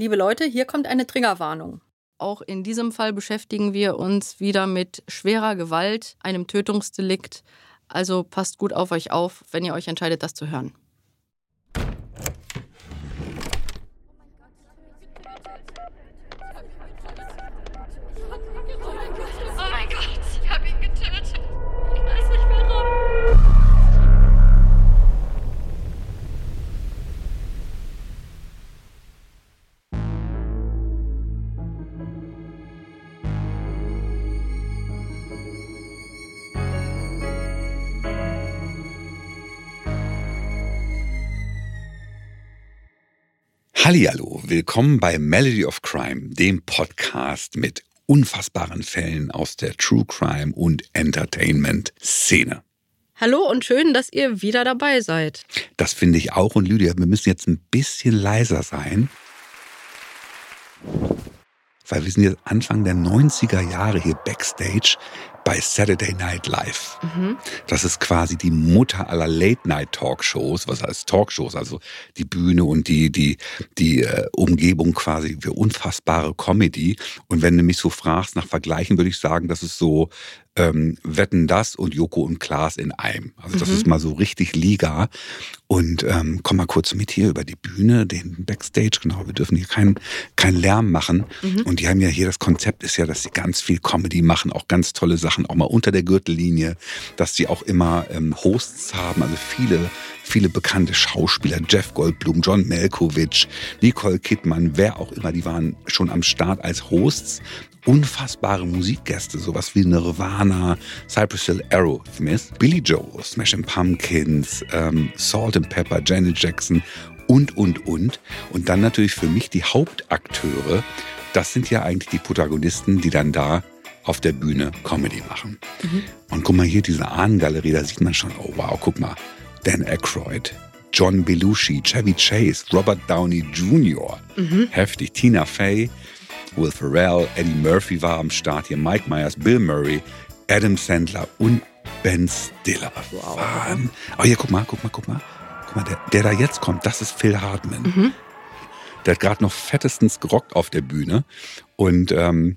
Liebe Leute, hier kommt eine Triggerwarnung. Auch in diesem Fall beschäftigen wir uns wieder mit schwerer Gewalt, einem Tötungsdelikt. Also passt gut auf euch auf, wenn ihr euch entscheidet, das zu hören. Hallihallo, willkommen bei Melody of Crime, dem Podcast mit unfassbaren Fällen aus der True Crime und Entertainment Szene. Hallo und schön, dass ihr wieder dabei seid. Das finde ich auch und Lydia, wir müssen jetzt ein bisschen leiser sein. Weil wir sind jetzt Anfang der 90er Jahre hier backstage bei Saturday Night Live. Mhm. Das ist quasi die Mutter aller Late-Night-Talkshows, was heißt Talkshows, also die Bühne und die, die, die äh, Umgebung quasi für unfassbare Comedy. Und wenn du mich so fragst nach Vergleichen, würde ich sagen, das ist so ähm, Wetten das und Joko und Klaas in einem. Also das mhm. ist mal so richtig Liga. Und ähm, komm mal kurz mit hier über die Bühne, den Backstage, genau, wir dürfen hier keinen kein Lärm machen. Mhm. Und die haben ja hier, das Konzept ist ja, dass sie ganz viel Comedy machen, auch ganz tolle Sachen, auch mal unter der Gürtellinie, dass sie auch immer ähm, Hosts haben, also viele viele bekannte Schauspieler, Jeff Goldblum, John Malkovich, Nicole Kidman, wer auch immer, die waren schon am Start als Hosts unfassbare Musikgäste, sowas wie Nirvana, Cypress Hill Aerosmith, Billy Joel, Smashing Pumpkins, ähm, Salt and Pepper, Janet Jackson und, und, und. Und dann natürlich für mich die Hauptakteure. Das sind ja eigentlich die Protagonisten, die dann da auf der Bühne Comedy machen. Mhm. Und guck mal hier, diese Ahnengalerie, da sieht man schon, oh wow, guck mal, Dan Aykroyd, John Belushi, Chevy Chase, Robert Downey Jr., mhm. heftig, Tina Fey, Will Ferrell, Eddie Murphy war am Start hier, Mike Myers, Bill Murray, Adam Sandler und Ben Stiller. Wow. Oh, hier, guck mal, guck mal, guck mal. Guck mal, der, der da jetzt kommt, das ist Phil Hartman. Mhm. Der hat gerade noch fettestens gerockt auf der Bühne. Und ähm,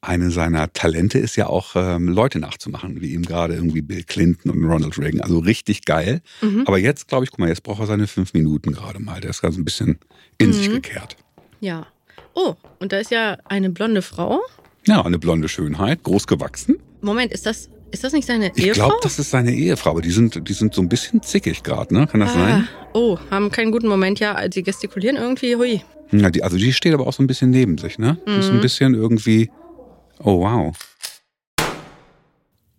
eine seiner Talente ist ja auch, ähm, Leute nachzumachen, wie ihm gerade irgendwie Bill Clinton und Ronald Reagan. Also richtig geil. Mhm. Aber jetzt, glaube ich, guck mal, jetzt braucht er seine fünf Minuten gerade mal. Der ist gerade so ein bisschen in mhm. sich gekehrt. Ja. Oh, und da ist ja eine blonde Frau. Ja, eine blonde Schönheit, groß gewachsen. Moment, ist das, ist das nicht seine Ehefrau? Ich glaube, das ist seine Ehefrau, aber die sind, die sind so ein bisschen zickig gerade, ne? Kann das ah, sein? Oh, haben keinen guten Moment, ja. Sie gestikulieren irgendwie, hui. Ja, die, also die steht aber auch so ein bisschen neben sich, ne? Die ist so ein mhm. bisschen irgendwie. Oh, wow.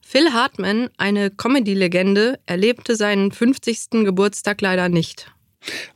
Phil Hartman, eine Comedy-Legende, erlebte seinen 50. Geburtstag leider nicht.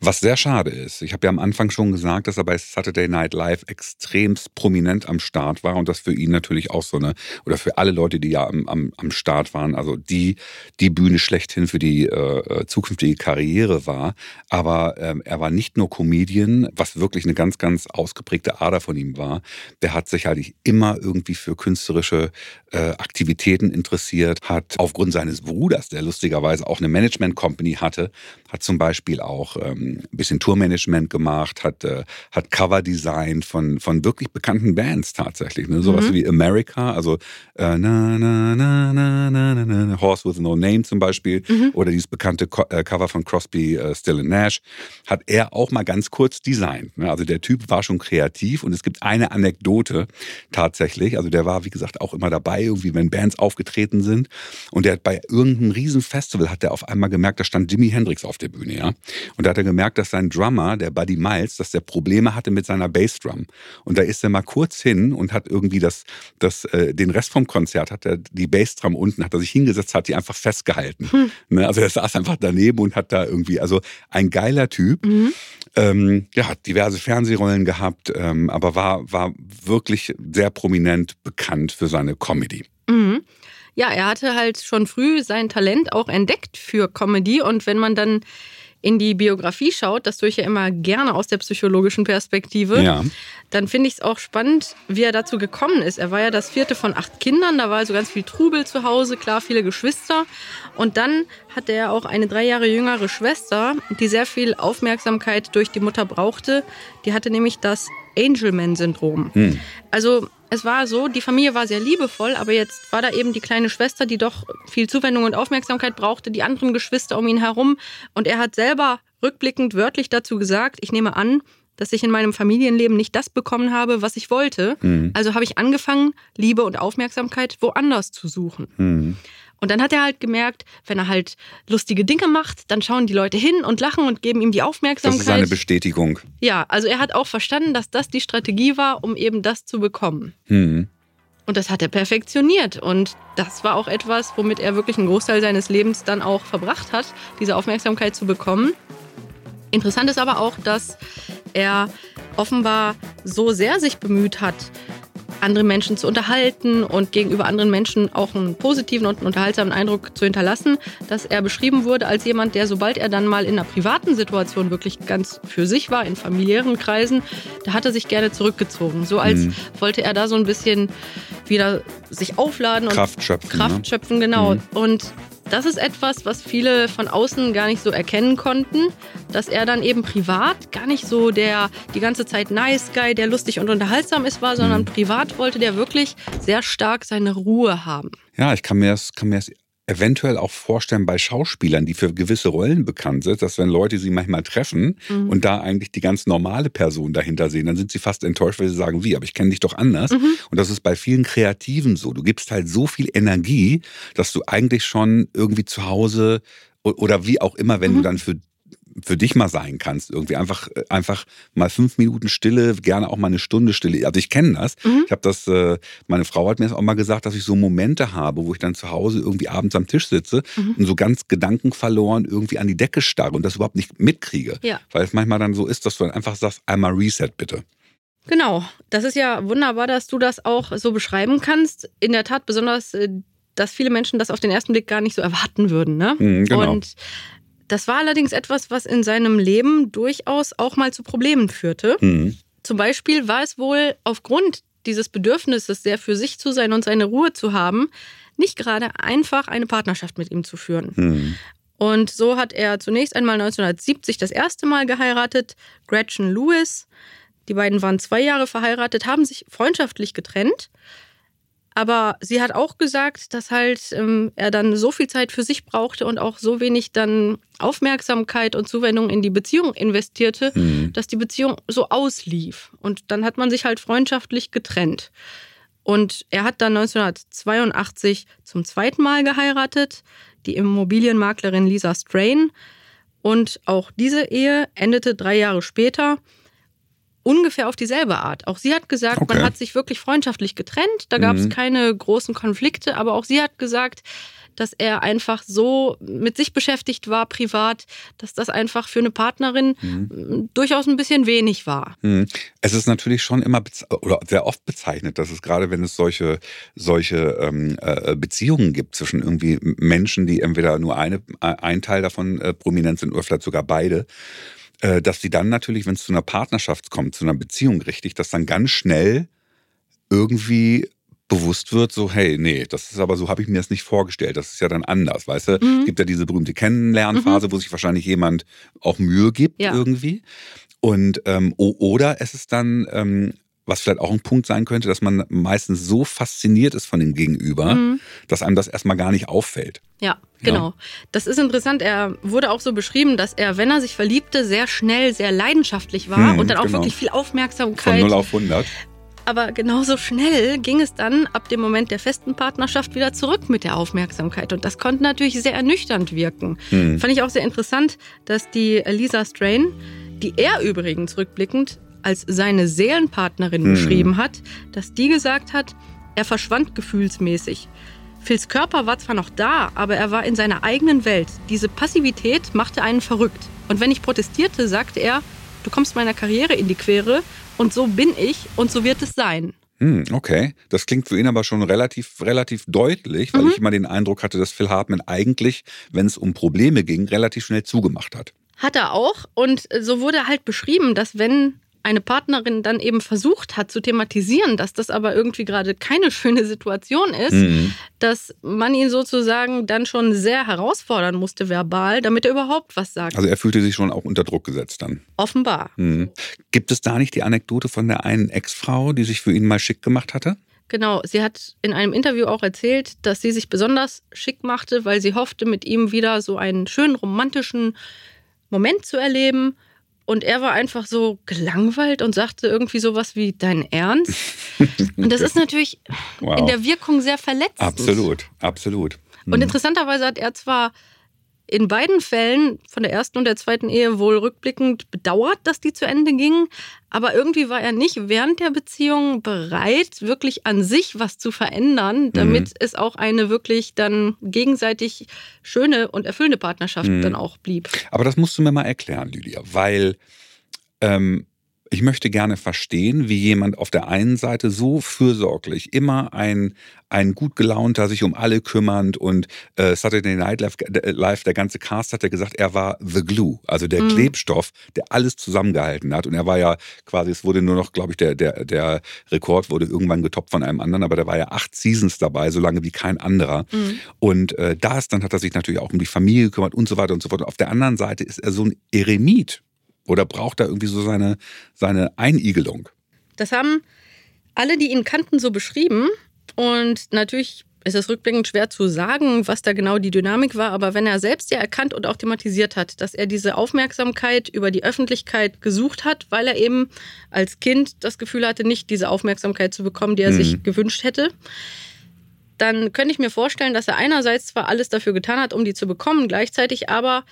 Was sehr schade ist. Ich habe ja am Anfang schon gesagt, dass er bei Saturday Night Live extremst prominent am Start war und das für ihn natürlich auch so eine, oder für alle Leute, die ja am, am, am Start waren, also die, die Bühne schlechthin für die äh, äh zukünftige Karriere war. Aber ähm, er war nicht nur Comedian, was wirklich eine ganz, ganz ausgeprägte Ader von ihm war. Der hat sich halt immer irgendwie für künstlerische äh, Aktivitäten interessiert, hat aufgrund seines Bruders, der lustigerweise auch eine Management Company hatte, hat zum Beispiel auch ähm, ein bisschen Tourmanagement gemacht, hat, äh, hat Cover designt von, von wirklich bekannten Bands tatsächlich. Ne? Sowas mhm. wie America, also äh, na, na, na, na, na, na, na, Horse with No Name zum Beispiel, mhm. oder dieses bekannte Co äh, Cover von Crosby, äh, Still and Nash, hat er auch mal ganz kurz designt. Ne? Also der Typ war schon kreativ und es gibt eine Anekdote tatsächlich, also der war wie gesagt auch immer dabei, irgendwie wenn Bands aufgetreten sind und der hat bei irgendeinem Riesenfestival hat er auf einmal gemerkt, da stand Jimi Hendrix auf der Bühne, ja. Und da hat er gemerkt, dass sein Drummer, der Buddy Miles, dass der Probleme hatte mit seiner Bassdrum. Und da ist er mal kurz hin und hat irgendwie das, das, äh, den Rest vom Konzert, hat er die Bassdrum unten, hat er sich hingesetzt, hat die einfach festgehalten. Hm. Ne? Also er saß einfach daneben und hat da irgendwie, also ein geiler Typ. Mhm. Ähm, ja, hat diverse Fernsehrollen gehabt, ähm, aber war, war wirklich sehr prominent bekannt für seine Comedy. Mhm ja, er hatte halt schon früh sein Talent auch entdeckt für Comedy. Und wenn man dann in die Biografie schaut, das tue ich ja immer gerne aus der psychologischen Perspektive, ja. dann finde ich es auch spannend, wie er dazu gekommen ist. Er war ja das vierte von acht Kindern, da war also ganz viel Trubel zu Hause, klar, viele Geschwister. Und dann hatte er auch eine drei Jahre jüngere Schwester, die sehr viel Aufmerksamkeit durch die Mutter brauchte. Die hatte nämlich das Angelman-Syndrom. Hm. Also es war so, die Familie war sehr liebevoll, aber jetzt war da eben die kleine Schwester, die doch viel Zuwendung und Aufmerksamkeit brauchte, die anderen Geschwister um ihn herum. Und er hat selber rückblickend wörtlich dazu gesagt, ich nehme an, dass ich in meinem Familienleben nicht das bekommen habe, was ich wollte. Mhm. Also habe ich angefangen, Liebe und Aufmerksamkeit woanders zu suchen. Mhm. Und dann hat er halt gemerkt, wenn er halt lustige Dinge macht, dann schauen die Leute hin und lachen und geben ihm die Aufmerksamkeit. Das ist eine Bestätigung. Ja, also er hat auch verstanden, dass das die Strategie war, um eben das zu bekommen. Mhm. Und das hat er perfektioniert. Und das war auch etwas, womit er wirklich einen Großteil seines Lebens dann auch verbracht hat, diese Aufmerksamkeit zu bekommen. Interessant ist aber auch, dass er offenbar so sehr sich bemüht hat, andere Menschen zu unterhalten und gegenüber anderen Menschen auch einen positiven und einen unterhaltsamen Eindruck zu hinterlassen, dass er beschrieben wurde als jemand, der, sobald er dann mal in einer privaten Situation wirklich ganz für sich war, in familiären Kreisen, da hat er sich gerne zurückgezogen. So als mhm. wollte er da so ein bisschen wieder sich aufladen und Kraft schöpfen. Kraft ne? schöpfen, genau. Mhm. Und das ist etwas, was viele von außen gar nicht so erkennen konnten, dass er dann eben privat gar nicht so der die ganze Zeit Nice Guy, der lustig und unterhaltsam ist, war, sondern mhm. privat wollte der wirklich sehr stark seine Ruhe haben. Ja, ich kann mir das, kann mir das eventuell auch vorstellen bei Schauspielern, die für gewisse Rollen bekannt sind, dass wenn Leute sie manchmal treffen mhm. und da eigentlich die ganz normale Person dahinter sehen, dann sind sie fast enttäuscht, weil sie sagen, wie, aber ich kenne dich doch anders. Mhm. Und das ist bei vielen Kreativen so. Du gibst halt so viel Energie, dass du eigentlich schon irgendwie zu Hause oder wie auch immer, wenn mhm. du dann für für dich mal sein kannst. Irgendwie einfach, einfach mal fünf Minuten Stille, gerne auch mal eine Stunde Stille. Also ich kenne das. Mhm. Ich habe das, äh, meine Frau hat mir das auch mal gesagt, dass ich so Momente habe, wo ich dann zu Hause irgendwie abends am Tisch sitze mhm. und so ganz gedankenverloren irgendwie an die Decke starre und das überhaupt nicht mitkriege. Ja. Weil es manchmal dann so ist, dass du dann einfach sagst, einmal Reset bitte. Genau, das ist ja wunderbar, dass du das auch so beschreiben kannst. In der Tat besonders äh, dass viele Menschen das auf den ersten Blick gar nicht so erwarten würden. Ne? Mhm, genau. Und das war allerdings etwas, was in seinem Leben durchaus auch mal zu Problemen führte. Mhm. Zum Beispiel war es wohl aufgrund dieses Bedürfnisses, sehr für sich zu sein und seine Ruhe zu haben, nicht gerade einfach eine Partnerschaft mit ihm zu führen. Mhm. Und so hat er zunächst einmal 1970 das erste Mal geheiratet, Gretchen Lewis. Die beiden waren zwei Jahre verheiratet, haben sich freundschaftlich getrennt. Aber sie hat auch gesagt, dass halt ähm, er dann so viel Zeit für sich brauchte und auch so wenig dann Aufmerksamkeit und Zuwendung in die Beziehung investierte, mhm. dass die Beziehung so auslief. Und dann hat man sich halt freundschaftlich getrennt. Und er hat dann 1982 zum zweiten Mal geheiratet, die Immobilienmaklerin Lisa Strain. Und auch diese Ehe endete drei Jahre später ungefähr auf dieselbe Art. Auch sie hat gesagt, okay. man hat sich wirklich freundschaftlich getrennt, da gab es mhm. keine großen Konflikte, aber auch sie hat gesagt, dass er einfach so mit sich beschäftigt war, privat, dass das einfach für eine Partnerin mhm. durchaus ein bisschen wenig war. Mhm. Es ist natürlich schon immer oder sehr oft bezeichnet, dass es gerade, wenn es solche, solche ähm, äh, Beziehungen gibt zwischen irgendwie Menschen, die entweder nur eine, ein Teil davon äh, prominent sind oder vielleicht sogar beide, dass sie dann natürlich, wenn es zu einer Partnerschaft kommt, zu einer Beziehung richtig, dass dann ganz schnell irgendwie bewusst wird, so, hey, nee, das ist aber so, habe ich mir das nicht vorgestellt. Das ist ja dann anders, weißt du? Mhm. Es gibt ja diese berühmte Kennenlernphase, mhm. wo sich wahrscheinlich jemand auch Mühe gibt ja. irgendwie. Und ähm, oder es ist dann ähm, was vielleicht auch ein Punkt sein könnte, dass man meistens so fasziniert ist von dem Gegenüber, mhm. dass einem das erstmal gar nicht auffällt. Ja, genau. Ja. Das ist interessant. Er wurde auch so beschrieben, dass er, wenn er sich verliebte, sehr schnell, sehr leidenschaftlich war mhm, und dann auch genau. wirklich viel Aufmerksamkeit. Von 0 auf 100. Aber genauso schnell ging es dann ab dem Moment der festen Partnerschaft wieder zurück mit der Aufmerksamkeit. Und das konnte natürlich sehr ernüchternd wirken. Mhm. Fand ich auch sehr interessant, dass die Lisa Strain, die er übrigens rückblickend als seine Seelenpartnerin mhm. beschrieben hat, dass die gesagt hat, er verschwand gefühlsmäßig. Phils Körper war zwar noch da, aber er war in seiner eigenen Welt. Diese Passivität machte einen verrückt. Und wenn ich protestierte, sagte er, du kommst meiner Karriere in die Quere und so bin ich und so wird es sein. Hm, okay, das klingt für ihn aber schon relativ, relativ deutlich, weil mhm. ich immer den Eindruck hatte, dass Phil Hartman eigentlich, wenn es um Probleme ging, relativ schnell zugemacht hat. Hat er auch. Und so wurde halt beschrieben, dass wenn eine Partnerin dann eben versucht hat zu thematisieren, dass das aber irgendwie gerade keine schöne Situation ist, mhm. dass man ihn sozusagen dann schon sehr herausfordern musste verbal, damit er überhaupt was sagt. Also er fühlte sich schon auch unter Druck gesetzt dann. Offenbar. Mhm. Gibt es da nicht die Anekdote von der einen Ex-Frau, die sich für ihn mal schick gemacht hatte? Genau, sie hat in einem Interview auch erzählt, dass sie sich besonders schick machte, weil sie hoffte, mit ihm wieder so einen schönen romantischen Moment zu erleben und er war einfach so gelangweilt und sagte irgendwie sowas wie dein Ernst. Und das ist natürlich wow. in der Wirkung sehr verletzend. Absolut, absolut. Und hm. interessanterweise hat er zwar in beiden Fällen von der ersten und der zweiten Ehe wohl rückblickend bedauert, dass die zu Ende gingen. Aber irgendwie war er nicht während der Beziehung bereit, wirklich an sich was zu verändern, damit mhm. es auch eine wirklich dann gegenseitig schöne und erfüllende Partnerschaft mhm. dann auch blieb. Aber das musst du mir mal erklären, Lydia, weil ähm, ich möchte gerne verstehen, wie jemand auf der einen Seite so fürsorglich, immer ein, ein gut gelaunter, sich um alle kümmernd und äh, Saturday Night Live, äh, Live, der ganze Cast hat ja gesagt, er war the glue, also der mhm. Klebstoff, der alles zusammengehalten hat. Und er war ja quasi, es wurde nur noch, glaube ich, der, der, der Rekord wurde irgendwann getoppt von einem anderen, aber der war ja acht Seasons dabei, so lange wie kein anderer. Mhm. Und äh, das, dann hat er sich natürlich auch um die Familie gekümmert und so weiter und so fort. Und auf der anderen Seite ist er so ein Eremit oder braucht er irgendwie so seine, seine Einigelung? Das haben alle, die ihn kannten, so beschrieben. Und natürlich ist es rückblickend schwer zu sagen, was da genau die Dynamik war, aber wenn er selbst ja erkannt und auch thematisiert hat, dass er diese Aufmerksamkeit über die Öffentlichkeit gesucht hat, weil er eben als Kind das Gefühl hatte, nicht diese Aufmerksamkeit zu bekommen, die er mhm. sich gewünscht hätte, dann könnte ich mir vorstellen, dass er einerseits zwar alles dafür getan hat, um die zu bekommen, gleichzeitig aber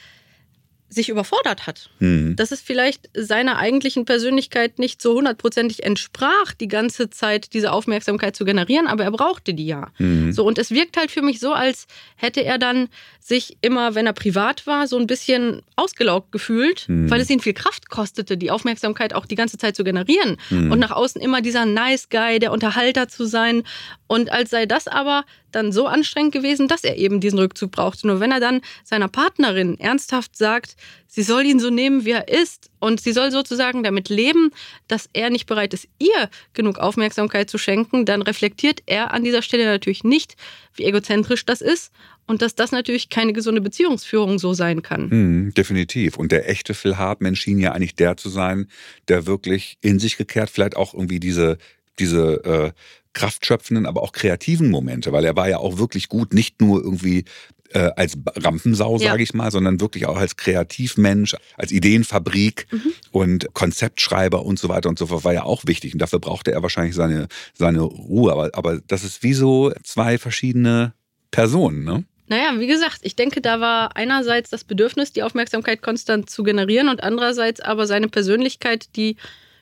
sich überfordert hat. Mhm. Dass es vielleicht seiner eigentlichen Persönlichkeit nicht so hundertprozentig entsprach, die ganze Zeit diese Aufmerksamkeit zu generieren, aber er brauchte die ja. Mhm. So, und es wirkt halt für mich so, als hätte er dann sich immer, wenn er privat war, so ein bisschen ausgelaugt gefühlt, mhm. weil es ihn viel Kraft kostete, die Aufmerksamkeit auch die ganze Zeit zu generieren. Mhm. Und nach außen immer dieser Nice Guy, der Unterhalter zu sein. Und als sei das aber dann so anstrengend gewesen, dass er eben diesen Rückzug brauchte. Nur wenn er dann seiner Partnerin ernsthaft sagt, sie soll ihn so nehmen, wie er ist und sie soll sozusagen damit leben, dass er nicht bereit ist, ihr genug Aufmerksamkeit zu schenken, dann reflektiert er an dieser Stelle natürlich nicht, wie egozentrisch das ist und dass das natürlich keine gesunde Beziehungsführung so sein kann. Mhm, definitiv. Und der echte Phil Hartman schien ja eigentlich der zu sein, der wirklich in sich gekehrt vielleicht auch irgendwie diese diese äh, kraftschöpfenden, aber auch kreativen Momente, weil er war ja auch wirklich gut, nicht nur irgendwie äh, als Rampensau, ja. sage ich mal, sondern wirklich auch als Kreativmensch, als Ideenfabrik mhm. und Konzeptschreiber und so weiter und so fort war ja auch wichtig. Und dafür brauchte er wahrscheinlich seine, seine Ruhe. Aber, aber das ist wie so zwei verschiedene Personen, ne? Naja, wie gesagt, ich denke, da war einerseits das Bedürfnis, die Aufmerksamkeit konstant zu generieren und andererseits aber seine Persönlichkeit, die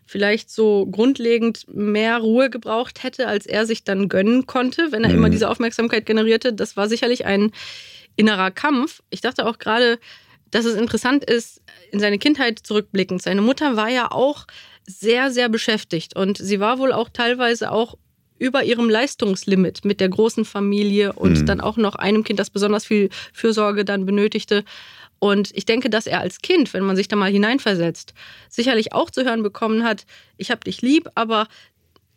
vielleicht so grundlegend mehr Ruhe gebraucht hätte, als er sich dann gönnen konnte, wenn er mhm. immer diese Aufmerksamkeit generierte. Das war sicherlich ein innerer Kampf. Ich dachte auch gerade, dass es interessant ist, in seine Kindheit zurückblickend. Seine Mutter war ja auch sehr, sehr beschäftigt und sie war wohl auch teilweise auch über ihrem Leistungslimit mit der großen Familie und mhm. dann auch noch einem Kind, das besonders viel Fürsorge dann benötigte. Und ich denke, dass er als Kind, wenn man sich da mal hineinversetzt, sicherlich auch zu hören bekommen hat, ich habe dich lieb, aber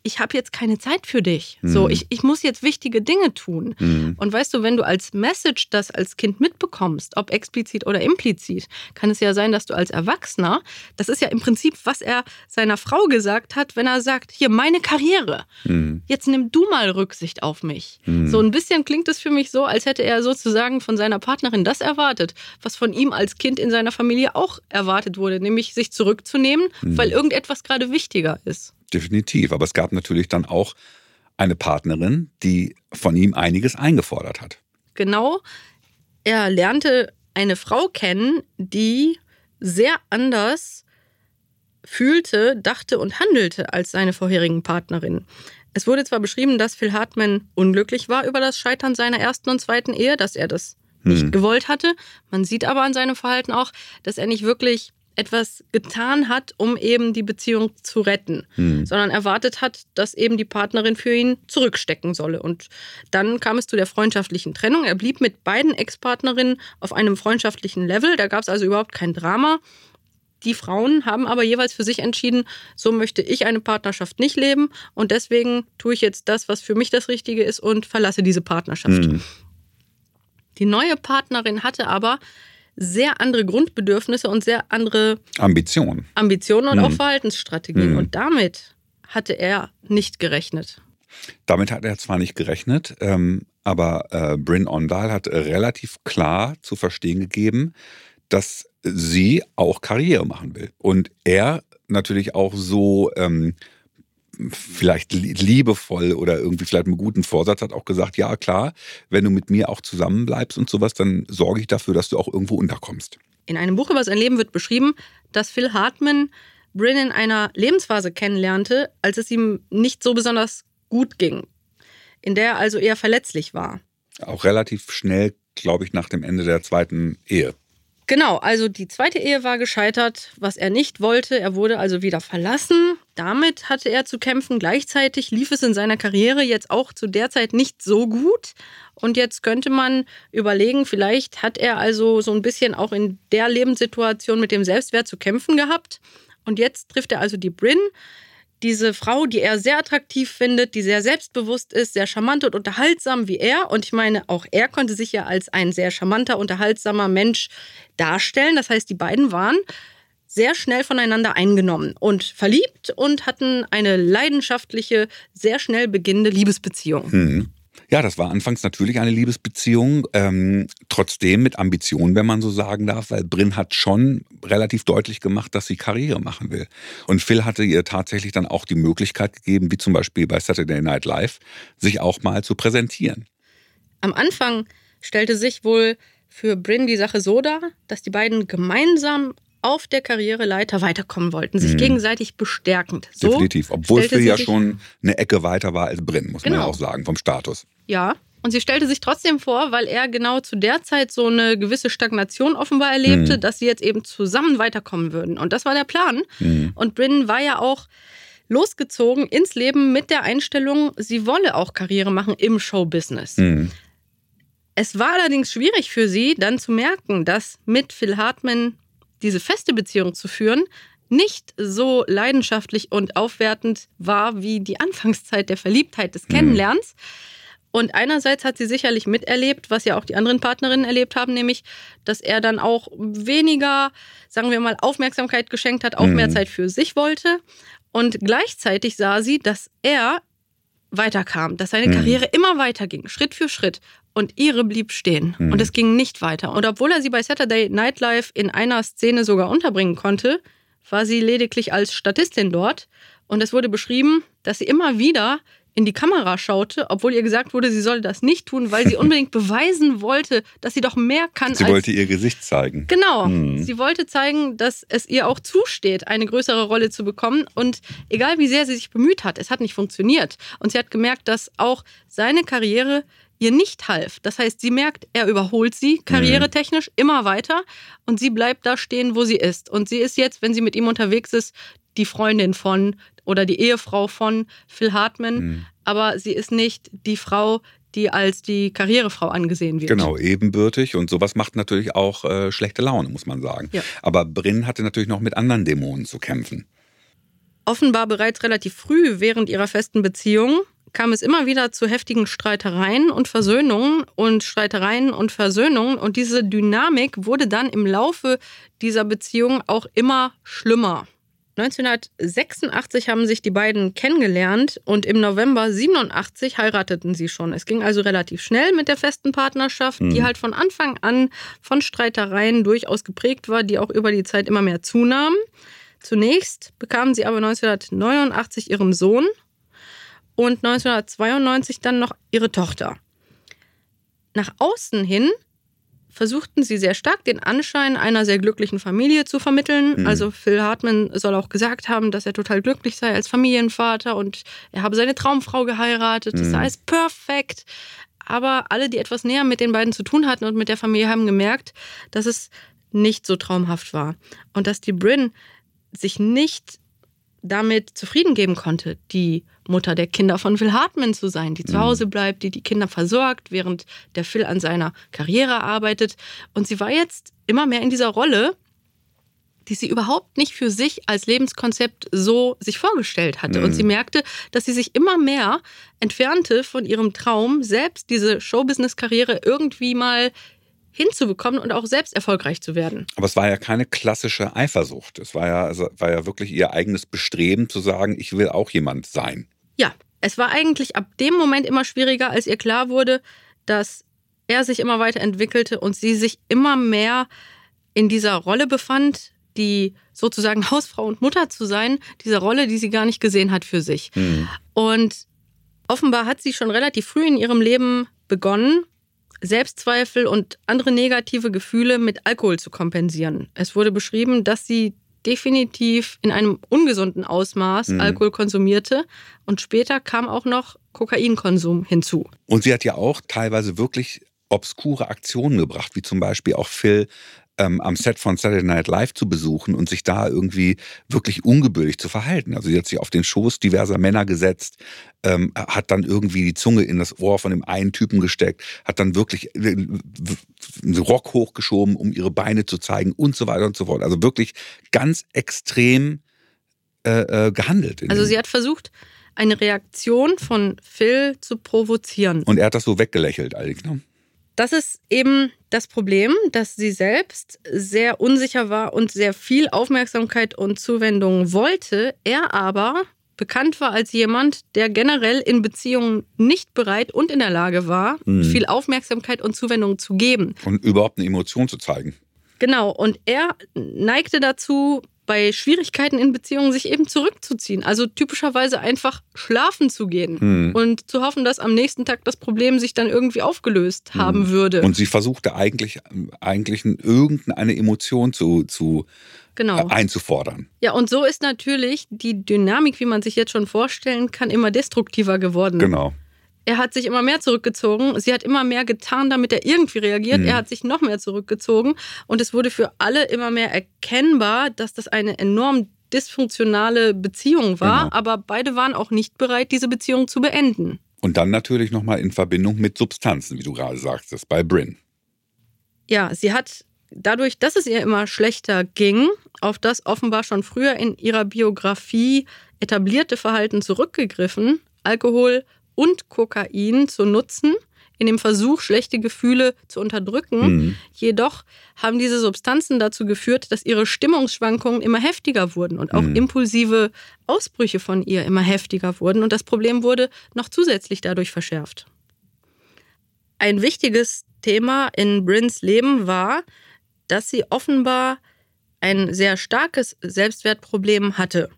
ich habe jetzt keine Zeit für dich. Mhm. So, ich, ich muss jetzt wichtige Dinge tun. Mhm. Und weißt du, wenn du als Message das als Kind mitbekommst, ob explizit oder implizit, kann es ja sein, dass du als Erwachsener, das ist ja im Prinzip, was er seiner Frau gesagt hat, wenn er sagt, hier meine Karriere, mhm. jetzt nimm du mal Rücksicht auf mich. Mhm. So ein bisschen klingt es für mich so, als hätte er sozusagen von seiner Partnerin das erwartet, was von ihm als Kind in seiner Familie auch erwartet wurde, nämlich sich zurückzunehmen, mhm. weil irgendetwas gerade wichtiger ist definitiv. Aber es gab natürlich dann auch eine Partnerin, die von ihm einiges eingefordert hat. Genau. Er lernte eine Frau kennen, die sehr anders fühlte, dachte und handelte als seine vorherigen Partnerin. Es wurde zwar beschrieben, dass Phil Hartman unglücklich war über das Scheitern seiner ersten und zweiten Ehe, dass er das nicht hm. gewollt hatte. Man sieht aber an seinem Verhalten auch, dass er nicht wirklich etwas getan hat, um eben die Beziehung zu retten, mhm. sondern erwartet hat, dass eben die Partnerin für ihn zurückstecken solle. Und dann kam es zu der freundschaftlichen Trennung. Er blieb mit beiden Ex-Partnerinnen auf einem freundschaftlichen Level. Da gab es also überhaupt kein Drama. Die Frauen haben aber jeweils für sich entschieden, so möchte ich eine Partnerschaft nicht leben und deswegen tue ich jetzt das, was für mich das Richtige ist und verlasse diese Partnerschaft. Mhm. Die neue Partnerin hatte aber sehr andere Grundbedürfnisse und sehr andere Ambitionen. Ambitionen und mhm. auch Verhaltensstrategien. Mhm. Und damit hatte er nicht gerechnet. Damit hat er zwar nicht gerechnet, ähm, aber äh, Bryn Ondal hat relativ klar zu verstehen gegeben, dass sie auch Karriere machen will. Und er natürlich auch so ähm, vielleicht liebevoll oder irgendwie vielleicht mit guten Vorsatz hat auch gesagt, ja klar, wenn du mit mir auch zusammenbleibst und sowas, dann sorge ich dafür, dass du auch irgendwo unterkommst. In einem Buch über sein Leben wird beschrieben, dass Phil Hartman Bryn in einer Lebensphase kennenlernte, als es ihm nicht so besonders gut ging, in der er also eher verletzlich war. Auch relativ schnell, glaube ich, nach dem Ende der zweiten Ehe. Genau, also die zweite Ehe war gescheitert, was er nicht wollte. Er wurde also wieder verlassen. Damit hatte er zu kämpfen. Gleichzeitig lief es in seiner Karriere jetzt auch zu der Zeit nicht so gut. Und jetzt könnte man überlegen, vielleicht hat er also so ein bisschen auch in der Lebenssituation mit dem Selbstwert zu kämpfen gehabt. Und jetzt trifft er also die Bryn, diese Frau, die er sehr attraktiv findet, die sehr selbstbewusst ist, sehr charmant und unterhaltsam wie er. Und ich meine, auch er konnte sich ja als ein sehr charmanter, unterhaltsamer Mensch darstellen. Das heißt, die beiden waren sehr schnell voneinander eingenommen und verliebt und hatten eine leidenschaftliche, sehr schnell beginnende Liebesbeziehung. Mhm. Ja, das war anfangs natürlich eine Liebesbeziehung, ähm, trotzdem mit Ambitionen, wenn man so sagen darf, weil Bryn hat schon relativ deutlich gemacht, dass sie Karriere machen will. Und Phil hatte ihr tatsächlich dann auch die Möglichkeit gegeben, wie zum Beispiel bei Saturday Night Live, sich auch mal zu präsentieren. Am Anfang stellte sich wohl für Bryn die Sache so dar, dass die beiden gemeinsam auf der Karriereleiter weiterkommen wollten, sich mhm. gegenseitig bestärkend. So Definitiv, obwohl Phil ja schon eine Ecke weiter war als Bryn, muss genau. man ja auch sagen, vom Status. Ja, und sie stellte sich trotzdem vor, weil er genau zu der Zeit so eine gewisse Stagnation offenbar erlebte, mhm. dass sie jetzt eben zusammen weiterkommen würden. Und das war der Plan. Mhm. Und Bryn war ja auch losgezogen ins Leben mit der Einstellung, sie wolle auch Karriere machen im Showbusiness. Mhm. Es war allerdings schwierig für sie, dann zu merken, dass mit Phil Hartman diese feste Beziehung zu führen, nicht so leidenschaftlich und aufwertend war wie die Anfangszeit der Verliebtheit des mhm. Kennenlernens. Und einerseits hat sie sicherlich miterlebt, was ja auch die anderen Partnerinnen erlebt haben, nämlich, dass er dann auch weniger, sagen wir mal, Aufmerksamkeit geschenkt hat, auch mhm. mehr Zeit für sich wollte. Und gleichzeitig sah sie, dass er weiterkam, dass seine mhm. Karriere immer weiterging, Schritt für Schritt. Und ihre blieb stehen. Mhm. Und es ging nicht weiter. Und obwohl er sie bei Saturday Night Live in einer Szene sogar unterbringen konnte, war sie lediglich als Statistin dort. Und es wurde beschrieben, dass sie immer wieder in die Kamera schaute, obwohl ihr gesagt wurde, sie solle das nicht tun, weil sie unbedingt beweisen wollte, dass sie doch mehr kann. Sie wollte ihr Gesicht zeigen. Genau. Hm. Sie wollte zeigen, dass es ihr auch zusteht, eine größere Rolle zu bekommen. Und egal wie sehr sie sich bemüht hat, es hat nicht funktioniert. Und sie hat gemerkt, dass auch seine Karriere ihr nicht half. Das heißt, sie merkt, er überholt sie karrieretechnisch immer weiter und sie bleibt da stehen, wo sie ist. Und sie ist jetzt, wenn sie mit ihm unterwegs ist, die Freundin von oder die Ehefrau von Phil Hartman, mhm. aber sie ist nicht die Frau, die als die Karrierefrau angesehen wird. Genau, ebenbürtig und sowas macht natürlich auch äh, schlechte Laune, muss man sagen. Ja. Aber Bryn hatte natürlich noch mit anderen Dämonen zu kämpfen. Offenbar bereits relativ früh während ihrer festen Beziehung kam es immer wieder zu heftigen Streitereien und Versöhnungen und Streitereien und Versöhnungen. Und diese Dynamik wurde dann im Laufe dieser Beziehung auch immer schlimmer. 1986 haben sich die beiden kennengelernt und im November 87 heirateten sie schon. Es ging also relativ schnell mit der festen Partnerschaft, mhm. die halt von Anfang an von Streitereien durchaus geprägt war, die auch über die Zeit immer mehr zunahmen. Zunächst bekamen sie aber 1989 ihren Sohn und 1992 dann noch ihre Tochter. Nach außen hin versuchten sie sehr stark den Anschein einer sehr glücklichen Familie zu vermitteln. Mhm. Also Phil Hartman soll auch gesagt haben, dass er total glücklich sei als Familienvater und er habe seine Traumfrau geheiratet. Das mhm. sei alles perfekt. Aber alle, die etwas näher mit den beiden zu tun hatten und mit der Familie, haben gemerkt, dass es nicht so traumhaft war. Und dass die Bryn sich nicht damit zufrieden geben konnte, die Mutter der Kinder von Phil Hartman zu sein, die zu mhm. Hause bleibt, die die Kinder versorgt, während der Phil an seiner Karriere arbeitet. Und sie war jetzt immer mehr in dieser Rolle, die sie überhaupt nicht für sich als Lebenskonzept so sich vorgestellt hatte. Mhm. Und sie merkte, dass sie sich immer mehr entfernte von ihrem Traum, selbst diese Showbusiness-Karriere irgendwie mal hinzubekommen und auch selbst erfolgreich zu werden. Aber es war ja keine klassische Eifersucht. Es war ja, also war ja wirklich ihr eigenes Bestreben zu sagen, ich will auch jemand sein. Ja, es war eigentlich ab dem Moment immer schwieriger, als ihr klar wurde, dass er sich immer weiter entwickelte und sie sich immer mehr in dieser Rolle befand, die sozusagen Hausfrau und Mutter zu sein, diese Rolle, die sie gar nicht gesehen hat für sich. Mhm. Und offenbar hat sie schon relativ früh in ihrem Leben begonnen, Selbstzweifel und andere negative Gefühle mit Alkohol zu kompensieren. Es wurde beschrieben, dass sie definitiv in einem ungesunden Ausmaß mhm. Alkohol konsumierte und später kam auch noch Kokainkonsum hinzu. Und sie hat ja auch teilweise wirklich obskure Aktionen gebracht, wie zum Beispiel auch Phil ähm, am Set von Saturday Night Live zu besuchen und sich da irgendwie wirklich ungebührlich zu verhalten. Also sie hat sich auf den Schoß diverser Männer gesetzt, ähm, hat dann irgendwie die Zunge in das Ohr von dem einen Typen gesteckt, hat dann wirklich äh, einen Rock hochgeschoben, um ihre Beine zu zeigen und so weiter und so fort. Also wirklich ganz extrem äh, äh, gehandelt. Also sie hat versucht, eine Reaktion von Phil zu provozieren. Und er hat das so weggelächelt eigentlich, ne? Das ist eben das Problem, dass sie selbst sehr unsicher war und sehr viel Aufmerksamkeit und Zuwendung wollte. Er aber bekannt war als jemand, der generell in Beziehungen nicht bereit und in der Lage war, mhm. viel Aufmerksamkeit und Zuwendung zu geben. Und überhaupt eine Emotion zu zeigen. Genau, und er neigte dazu, bei Schwierigkeiten in Beziehungen sich eben zurückzuziehen. Also typischerweise einfach schlafen zu gehen hm. und zu hoffen, dass am nächsten Tag das Problem sich dann irgendwie aufgelöst hm. haben würde. Und sie versuchte eigentlich, eigentlich irgendeine Emotion zu, zu genau. einzufordern. Ja, und so ist natürlich die Dynamik, wie man sich jetzt schon vorstellen kann, immer destruktiver geworden. Genau er hat sich immer mehr zurückgezogen. Sie hat immer mehr getan, damit er irgendwie reagiert. Mhm. Er hat sich noch mehr zurückgezogen. Und es wurde für alle immer mehr erkennbar, dass das eine enorm dysfunktionale Beziehung war. Genau. Aber beide waren auch nicht bereit, diese Beziehung zu beenden. Und dann natürlich nochmal in Verbindung mit Substanzen, wie du gerade sagtest, bei Bryn. Ja, sie hat dadurch, dass es ihr immer schlechter ging, auf das offenbar schon früher in ihrer Biografie etablierte Verhalten zurückgegriffen. Alkohol, und Kokain zu nutzen, in dem Versuch, schlechte Gefühle zu unterdrücken. Mhm. Jedoch haben diese Substanzen dazu geführt, dass ihre Stimmungsschwankungen immer heftiger wurden und auch mhm. impulsive Ausbrüche von ihr immer heftiger wurden. Und das Problem wurde noch zusätzlich dadurch verschärft. Ein wichtiges Thema in Brins Leben war, dass sie offenbar ein sehr starkes Selbstwertproblem hatte.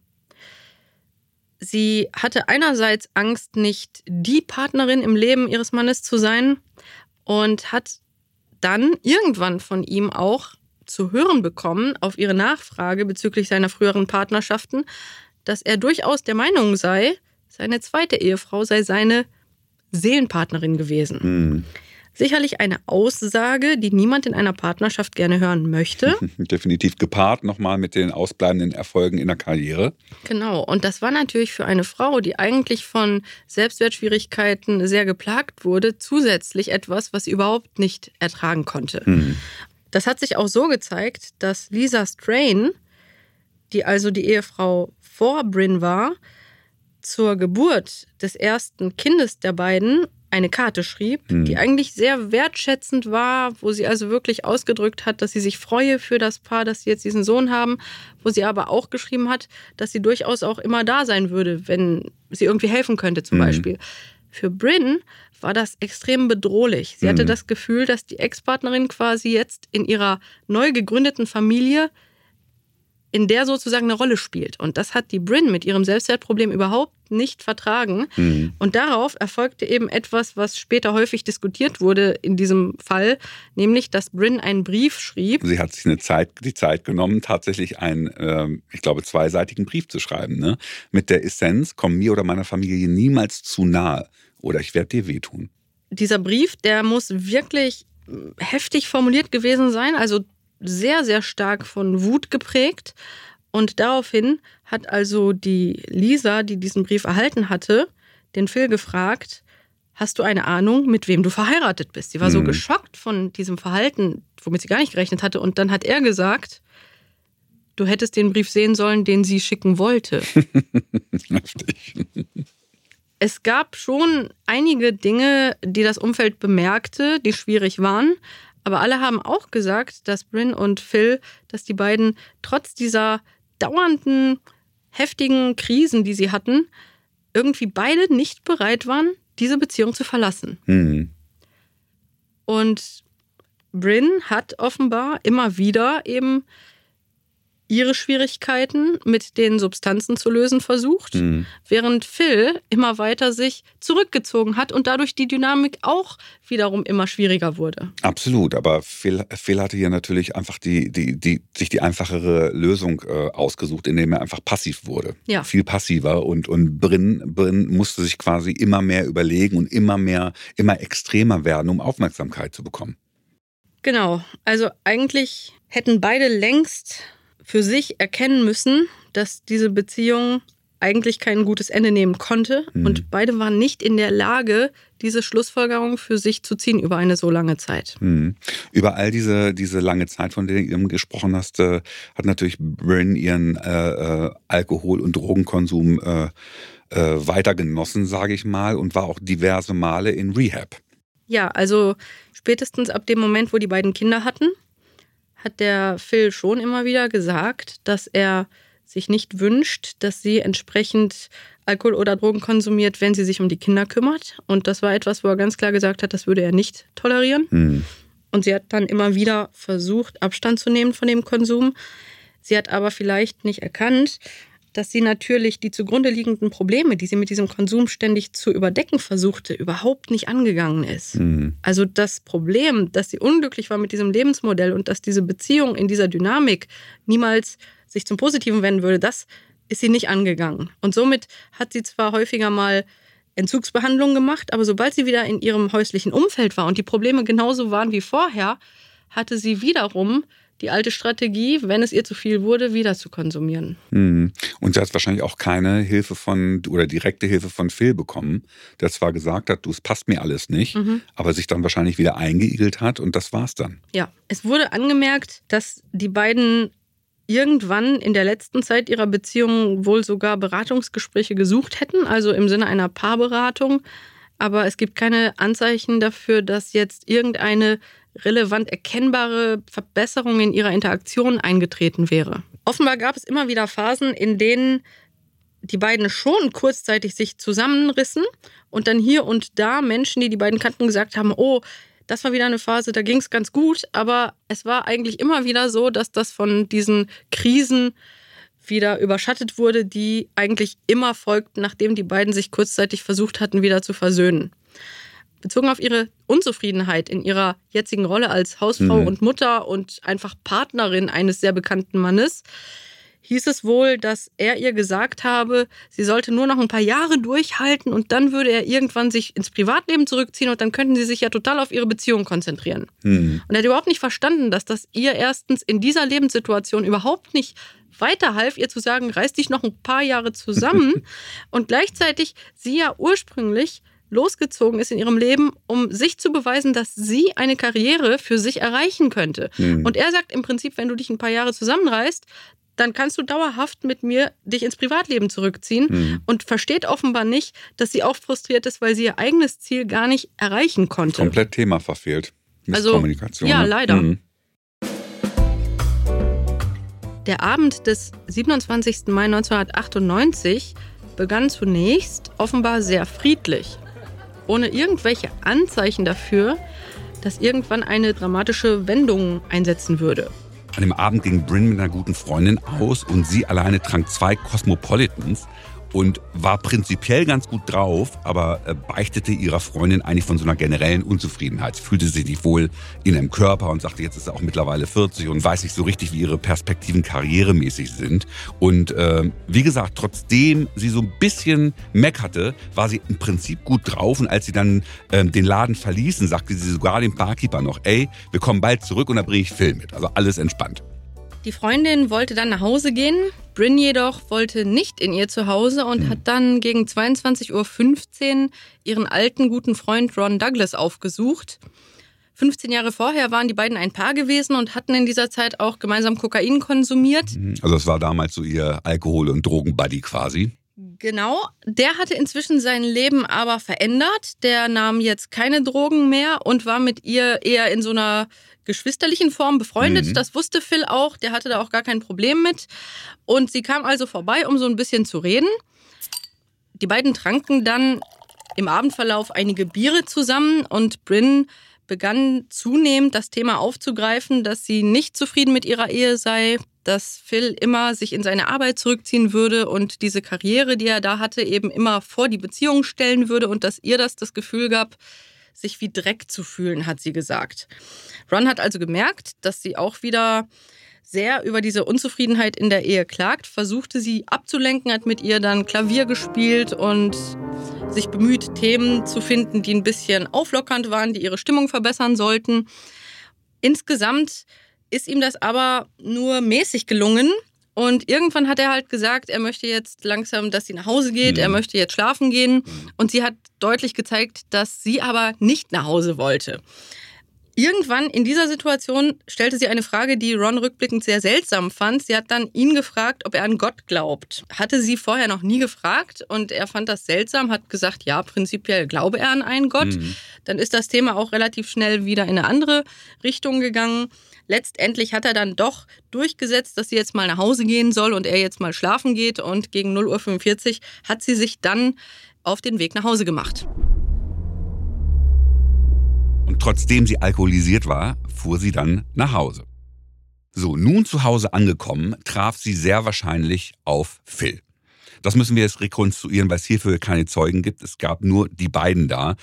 Sie hatte einerseits Angst, nicht die Partnerin im Leben ihres Mannes zu sein und hat dann irgendwann von ihm auch zu hören bekommen, auf ihre Nachfrage bezüglich seiner früheren Partnerschaften, dass er durchaus der Meinung sei, seine zweite Ehefrau sei seine Seelenpartnerin gewesen. Mhm. Sicherlich eine Aussage, die niemand in einer Partnerschaft gerne hören möchte. Definitiv gepaart nochmal mit den ausbleibenden Erfolgen in der Karriere. Genau, und das war natürlich für eine Frau, die eigentlich von Selbstwertschwierigkeiten sehr geplagt wurde, zusätzlich etwas, was sie überhaupt nicht ertragen konnte. Mhm. Das hat sich auch so gezeigt, dass Lisa Strain, die also die Ehefrau vor Bryn war, zur Geburt des ersten Kindes der beiden eine Karte schrieb, mhm. die eigentlich sehr wertschätzend war, wo sie also wirklich ausgedrückt hat, dass sie sich freue für das Paar, dass sie jetzt diesen Sohn haben, wo sie aber auch geschrieben hat, dass sie durchaus auch immer da sein würde, wenn sie irgendwie helfen könnte zum mhm. Beispiel. Für Bryn war das extrem bedrohlich. Sie mhm. hatte das Gefühl, dass die Ex-Partnerin quasi jetzt in ihrer neu gegründeten Familie in der sozusagen eine Rolle spielt. Und das hat die Bryn mit ihrem Selbstwertproblem überhaupt nicht vertragen. Mhm. Und darauf erfolgte eben etwas, was später häufig diskutiert wurde in diesem Fall, nämlich, dass Bryn einen Brief schrieb. Sie hat sich eine Zeit, die Zeit genommen, tatsächlich einen, äh, ich glaube, zweiseitigen Brief zu schreiben, ne? mit der Essenz, komm mir oder meiner Familie niemals zu nahe oder ich werde dir wehtun. Dieser Brief, der muss wirklich heftig formuliert gewesen sein, also sehr, sehr stark von Wut geprägt. Und daraufhin hat also die Lisa, die diesen Brief erhalten hatte, den Phil gefragt, hast du eine Ahnung, mit wem du verheiratet bist? Sie war mhm. so geschockt von diesem Verhalten, womit sie gar nicht gerechnet hatte. Und dann hat er gesagt, du hättest den Brief sehen sollen, den sie schicken wollte. Richtig. Es gab schon einige Dinge, die das Umfeld bemerkte, die schwierig waren. Aber alle haben auch gesagt, dass Bryn und Phil, dass die beiden trotz dieser dauernden, heftigen Krisen, die sie hatten, irgendwie beide nicht bereit waren, diese Beziehung zu verlassen. Mhm. Und Bryn hat offenbar immer wieder eben ihre Schwierigkeiten mit den Substanzen zu lösen versucht, mhm. während Phil immer weiter sich zurückgezogen hat und dadurch die Dynamik auch wiederum immer schwieriger wurde. Absolut, aber Phil, Phil hatte hier natürlich einfach die, die, die, sich die einfachere Lösung äh, ausgesucht, indem er einfach passiv wurde. Ja. Viel passiver und, und Bryn, Bryn musste sich quasi immer mehr überlegen und immer mehr, immer extremer werden, um Aufmerksamkeit zu bekommen. Genau, also eigentlich hätten beide längst für sich erkennen müssen, dass diese Beziehung eigentlich kein gutes Ende nehmen konnte. Mhm. Und beide waren nicht in der Lage, diese Schlussfolgerung für sich zu ziehen über eine so lange Zeit. Mhm. Über all diese, diese lange Zeit, von der du gesprochen hast, äh, hat natürlich Bryn ihren äh, äh, Alkohol- und Drogenkonsum äh, äh, weiter genossen, sage ich mal, und war auch diverse Male in Rehab. Ja, also spätestens ab dem Moment, wo die beiden Kinder hatten, hat der Phil schon immer wieder gesagt, dass er sich nicht wünscht, dass sie entsprechend Alkohol oder Drogen konsumiert, wenn sie sich um die Kinder kümmert. Und das war etwas, wo er ganz klar gesagt hat, das würde er nicht tolerieren. Mhm. Und sie hat dann immer wieder versucht, Abstand zu nehmen von dem Konsum. Sie hat aber vielleicht nicht erkannt, dass sie natürlich die zugrunde liegenden Probleme, die sie mit diesem Konsum ständig zu überdecken versuchte, überhaupt nicht angegangen ist. Mhm. Also das Problem, dass sie unglücklich war mit diesem Lebensmodell und dass diese Beziehung in dieser Dynamik niemals sich zum Positiven wenden würde, das ist sie nicht angegangen. Und somit hat sie zwar häufiger mal Entzugsbehandlungen gemacht, aber sobald sie wieder in ihrem häuslichen Umfeld war und die Probleme genauso waren wie vorher, hatte sie wiederum die alte Strategie, wenn es ihr zu viel wurde, wieder zu konsumieren. Mhm. Und sie hat wahrscheinlich auch keine Hilfe von oder direkte Hilfe von Phil bekommen, der zwar gesagt hat, du, es passt mir alles nicht, mhm. aber sich dann wahrscheinlich wieder eingeigelt hat und das war's dann. Ja, es wurde angemerkt, dass die beiden irgendwann in der letzten Zeit ihrer Beziehung wohl sogar Beratungsgespräche gesucht hätten, also im Sinne einer Paarberatung. Aber es gibt keine Anzeichen dafür, dass jetzt irgendeine relevant erkennbare Verbesserung in ihrer Interaktion eingetreten wäre. Offenbar gab es immer wieder Phasen, in denen die beiden schon kurzzeitig sich zusammenrissen und dann hier und da Menschen, die die beiden kannten, gesagt haben, oh, das war wieder eine Phase, da ging es ganz gut, aber es war eigentlich immer wieder so, dass das von diesen Krisen wieder überschattet wurde, die eigentlich immer folgten, nachdem die beiden sich kurzzeitig versucht hatten, wieder zu versöhnen bezogen auf ihre Unzufriedenheit in ihrer jetzigen Rolle als Hausfrau mhm. und Mutter und einfach Partnerin eines sehr bekannten Mannes, hieß es wohl, dass er ihr gesagt habe, sie sollte nur noch ein paar Jahre durchhalten und dann würde er irgendwann sich ins Privatleben zurückziehen und dann könnten sie sich ja total auf ihre Beziehung konzentrieren. Mhm. Und er hat überhaupt nicht verstanden, dass das ihr erstens in dieser Lebenssituation überhaupt nicht weiterhalf, ihr zu sagen, reiß dich noch ein paar Jahre zusammen und gleichzeitig sie ja ursprünglich losgezogen ist in ihrem Leben, um sich zu beweisen, dass sie eine Karriere für sich erreichen könnte. Mhm. Und er sagt im Prinzip, wenn du dich ein paar Jahre zusammenreißt, dann kannst du dauerhaft mit mir dich ins Privatleben zurückziehen mhm. und versteht offenbar nicht, dass sie auch frustriert ist, weil sie ihr eigenes Ziel gar nicht erreichen konnte. Komplett Thema verfehlt. Misskommunikation. Also, ja, ne? leider. Mhm. Der Abend des 27. Mai 1998 begann zunächst offenbar sehr friedlich ohne irgendwelche Anzeichen dafür, dass irgendwann eine dramatische Wendung einsetzen würde. An dem Abend ging Bryn mit einer guten Freundin aus und sie alleine trank zwei Cosmopolitans und war prinzipiell ganz gut drauf, aber äh, beichtete ihrer Freundin eigentlich von so einer generellen Unzufriedenheit. Sie fühlte sich nicht wohl in ihrem Körper und sagte, jetzt ist er auch mittlerweile 40 und weiß nicht so richtig, wie ihre Perspektiven karrieremäßig sind. Und äh, wie gesagt, trotzdem sie so ein bisschen meckerte, war sie im Prinzip gut drauf. Und als sie dann äh, den Laden verließen, sagte sie sogar dem Barkeeper noch, ey, wir kommen bald zurück und da bringe ich Film mit. Also alles entspannt. Die Freundin wollte dann nach Hause gehen. Bryn jedoch wollte nicht in ihr Zuhause und mhm. hat dann gegen 22.15 Uhr ihren alten guten Freund Ron Douglas aufgesucht. 15 Jahre vorher waren die beiden ein Paar gewesen und hatten in dieser Zeit auch gemeinsam Kokain konsumiert. Mhm. Also es war damals so ihr Alkohol- und Drogenbuddy quasi. Genau, der hatte inzwischen sein Leben aber verändert. Der nahm jetzt keine Drogen mehr und war mit ihr eher in so einer geschwisterlichen Form befreundet. Mhm. Das wusste Phil auch, der hatte da auch gar kein Problem mit. Und sie kam also vorbei, um so ein bisschen zu reden. Die beiden tranken dann im Abendverlauf einige Biere zusammen und Bryn begann zunehmend das Thema aufzugreifen, dass sie nicht zufrieden mit ihrer Ehe sei, dass Phil immer sich in seine Arbeit zurückziehen würde und diese Karriere, die er da hatte, eben immer vor die Beziehung stellen würde und dass ihr das das Gefühl gab, sich wie Dreck zu fühlen, hat sie gesagt. Ron hat also gemerkt, dass sie auch wieder sehr über diese Unzufriedenheit in der Ehe klagt, versuchte sie abzulenken, hat mit ihr dann Klavier gespielt und sich bemüht, Themen zu finden, die ein bisschen auflockernd waren, die ihre Stimmung verbessern sollten. Insgesamt ist ihm das aber nur mäßig gelungen. Und irgendwann hat er halt gesagt, er möchte jetzt langsam, dass sie nach Hause geht, mhm. er möchte jetzt schlafen gehen. Und sie hat deutlich gezeigt, dass sie aber nicht nach Hause wollte. Irgendwann in dieser Situation stellte sie eine Frage, die Ron rückblickend sehr seltsam fand. Sie hat dann ihn gefragt, ob er an Gott glaubt. Hatte sie vorher noch nie gefragt und er fand das seltsam, hat gesagt, ja, prinzipiell glaube er an einen Gott. Mhm. Dann ist das Thema auch relativ schnell wieder in eine andere Richtung gegangen. Letztendlich hat er dann doch durchgesetzt, dass sie jetzt mal nach Hause gehen soll und er jetzt mal schlafen geht und gegen 0.45 Uhr hat sie sich dann auf den Weg nach Hause gemacht. Und trotzdem sie alkoholisiert war, fuhr sie dann nach Hause. So, nun zu Hause angekommen, traf sie sehr wahrscheinlich auf Phil. Das müssen wir jetzt rekonstruieren, weil es hierfür keine Zeugen gibt. Es gab nur die beiden da.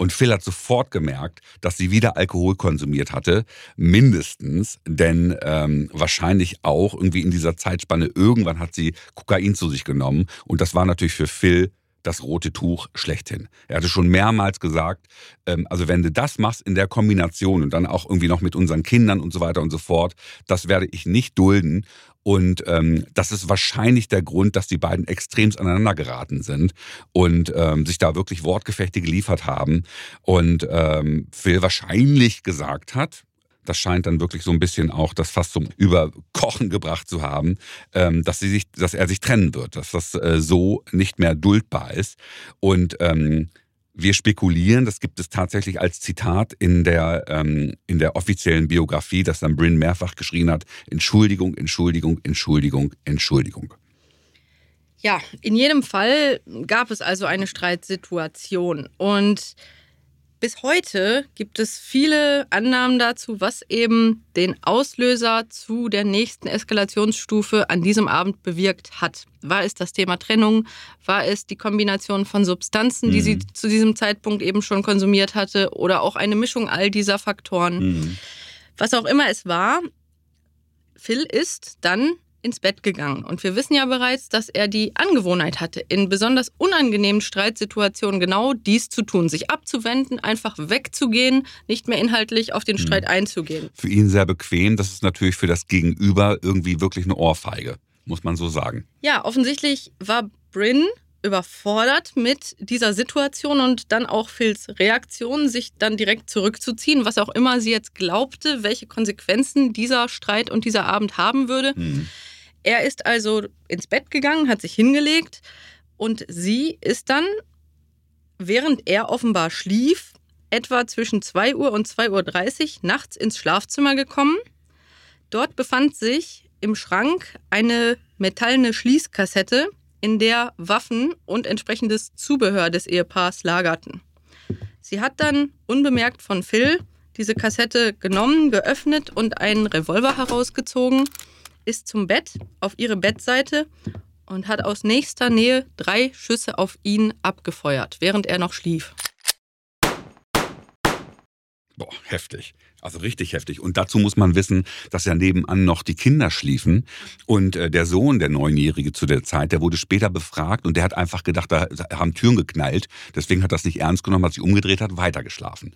Und Phil hat sofort gemerkt, dass sie wieder Alkohol konsumiert hatte, mindestens, denn ähm, wahrscheinlich auch irgendwie in dieser Zeitspanne irgendwann hat sie Kokain zu sich genommen. Und das war natürlich für Phil das rote Tuch schlechthin. Er hatte schon mehrmals gesagt, ähm, also wenn du das machst in der Kombination und dann auch irgendwie noch mit unseren Kindern und so weiter und so fort, das werde ich nicht dulden. Und ähm, das ist wahrscheinlich der Grund, dass die beiden extremst aneinander geraten sind und ähm, sich da wirklich Wortgefechte geliefert haben. Und ähm, Phil wahrscheinlich gesagt hat, das scheint dann wirklich so ein bisschen auch das fast zum Überkochen gebracht zu haben, ähm, dass, sie sich, dass er sich trennen wird, dass das äh, so nicht mehr duldbar ist. Und ähm, wir spekulieren, das gibt es tatsächlich als Zitat in der, ähm, in der offiziellen Biografie, dass dann Bryn mehrfach geschrien hat, Entschuldigung, Entschuldigung, Entschuldigung, Entschuldigung. Ja, in jedem Fall gab es also eine Streitsituation und bis heute gibt es viele Annahmen dazu, was eben den Auslöser zu der nächsten Eskalationsstufe an diesem Abend bewirkt hat. War es das Thema Trennung? War es die Kombination von Substanzen, die mhm. sie zu diesem Zeitpunkt eben schon konsumiert hatte? Oder auch eine Mischung all dieser Faktoren? Mhm. Was auch immer es war, Phil ist dann ins Bett gegangen. Und wir wissen ja bereits, dass er die Angewohnheit hatte, in besonders unangenehmen Streitsituationen genau dies zu tun, sich abzuwenden, einfach wegzugehen, nicht mehr inhaltlich auf den hm. Streit einzugehen. Für ihn sehr bequem, das ist natürlich für das Gegenüber irgendwie wirklich eine Ohrfeige, muss man so sagen. Ja, offensichtlich war Bryn überfordert mit dieser Situation und dann auch Phils Reaktion, sich dann direkt zurückzuziehen, was auch immer sie jetzt glaubte, welche Konsequenzen dieser Streit und dieser Abend haben würde. Mhm. Er ist also ins Bett gegangen, hat sich hingelegt und sie ist dann, während er offenbar schlief, etwa zwischen 2 Uhr und 2.30 Uhr nachts ins Schlafzimmer gekommen. Dort befand sich im Schrank eine metallene Schließkassette, in der Waffen und entsprechendes Zubehör des Ehepaars lagerten. Sie hat dann unbemerkt von Phil diese Kassette genommen, geöffnet und einen Revolver herausgezogen, ist zum Bett auf ihre Bettseite und hat aus nächster Nähe drei Schüsse auf ihn abgefeuert, während er noch schlief. Boah, heftig. Also richtig heftig. Und dazu muss man wissen, dass ja nebenan noch die Kinder schliefen. Und äh, der Sohn, der Neunjährige zu der Zeit, der wurde später befragt und der hat einfach gedacht, da haben Türen geknallt. Deswegen hat das nicht ernst genommen, hat sich umgedreht, hat weitergeschlafen.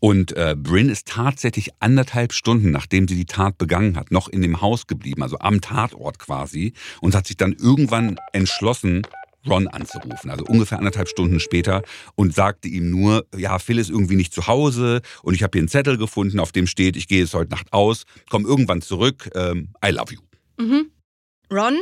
Und äh, Bryn ist tatsächlich anderthalb Stunden, nachdem sie die Tat begangen hat, noch in dem Haus geblieben, also am Tatort quasi, und hat sich dann irgendwann entschlossen, Ron anzurufen, also ungefähr anderthalb Stunden später und sagte ihm nur, ja, Phil ist irgendwie nicht zu Hause und ich habe hier einen Zettel gefunden, auf dem steht, ich gehe jetzt heute Nacht aus, komm irgendwann zurück, ähm, I love you. Mhm. Ron